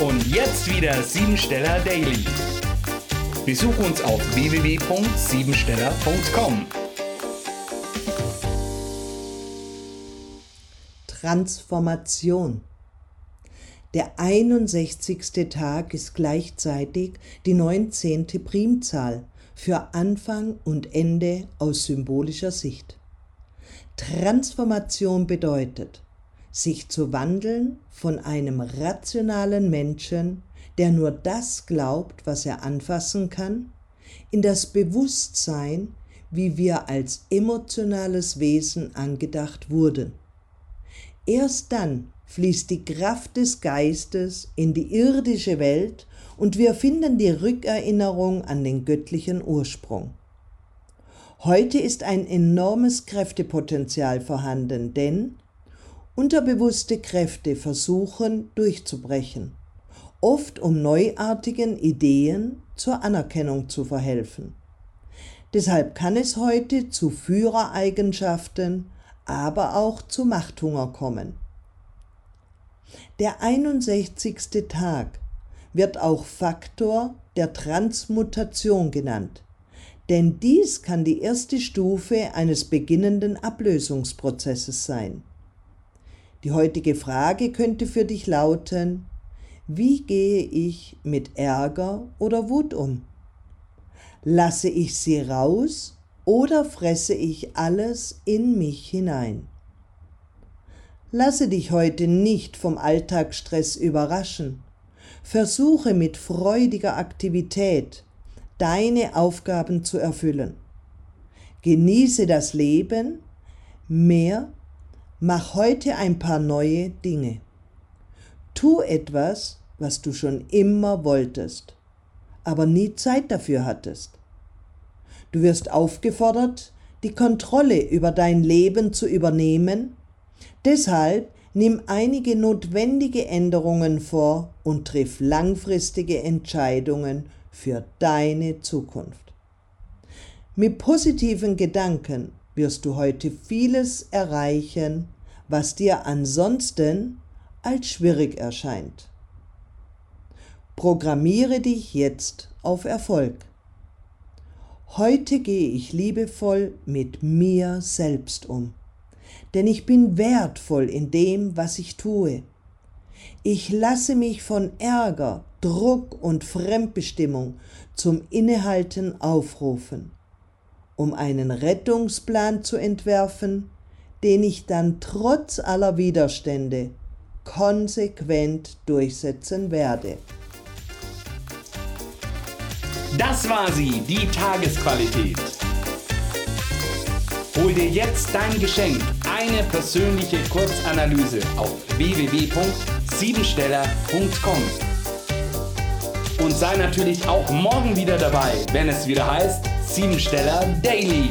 Und jetzt wieder Siebensteller Daily. Besuch uns auf www.siebensteller.com. Transformation. Der 61. Tag ist gleichzeitig die 19. Primzahl für Anfang und Ende aus symbolischer Sicht. Transformation bedeutet, sich zu wandeln von einem rationalen Menschen, der nur das glaubt, was er anfassen kann, in das Bewusstsein, wie wir als emotionales Wesen angedacht wurden. Erst dann fließt die Kraft des Geistes in die irdische Welt und wir finden die Rückerinnerung an den göttlichen Ursprung. Heute ist ein enormes Kräftepotenzial vorhanden, denn Unterbewusste Kräfte versuchen durchzubrechen, oft um neuartigen Ideen zur Anerkennung zu verhelfen. Deshalb kann es heute zu Führereigenschaften, aber auch zu Machthunger kommen. Der 61. Tag wird auch Faktor der Transmutation genannt, denn dies kann die erste Stufe eines beginnenden Ablösungsprozesses sein. Die heutige Frage könnte für dich lauten, wie gehe ich mit Ärger oder Wut um? Lasse ich sie raus oder fresse ich alles in mich hinein? Lasse dich heute nicht vom Alltagsstress überraschen. Versuche mit freudiger Aktivität deine Aufgaben zu erfüllen. Genieße das Leben mehr Mach heute ein paar neue Dinge. Tu etwas, was du schon immer wolltest, aber nie Zeit dafür hattest. Du wirst aufgefordert, die Kontrolle über dein Leben zu übernehmen. Deshalb nimm einige notwendige Änderungen vor und triff langfristige Entscheidungen für deine Zukunft. Mit positiven Gedanken wirst du heute vieles erreichen, was dir ansonsten als schwierig erscheint. Programmiere dich jetzt auf Erfolg. Heute gehe ich liebevoll mit mir selbst um, denn ich bin wertvoll in dem, was ich tue. Ich lasse mich von Ärger, Druck und Fremdbestimmung zum Innehalten aufrufen, um einen Rettungsplan zu entwerfen, den ich dann trotz aller Widerstände konsequent durchsetzen werde. Das war sie, die Tagesqualität. Hol dir jetzt dein Geschenk, eine persönliche Kurzanalyse auf www.siebensteller.com. Und sei natürlich auch morgen wieder dabei, wenn es wieder heißt Siebensteller Daily.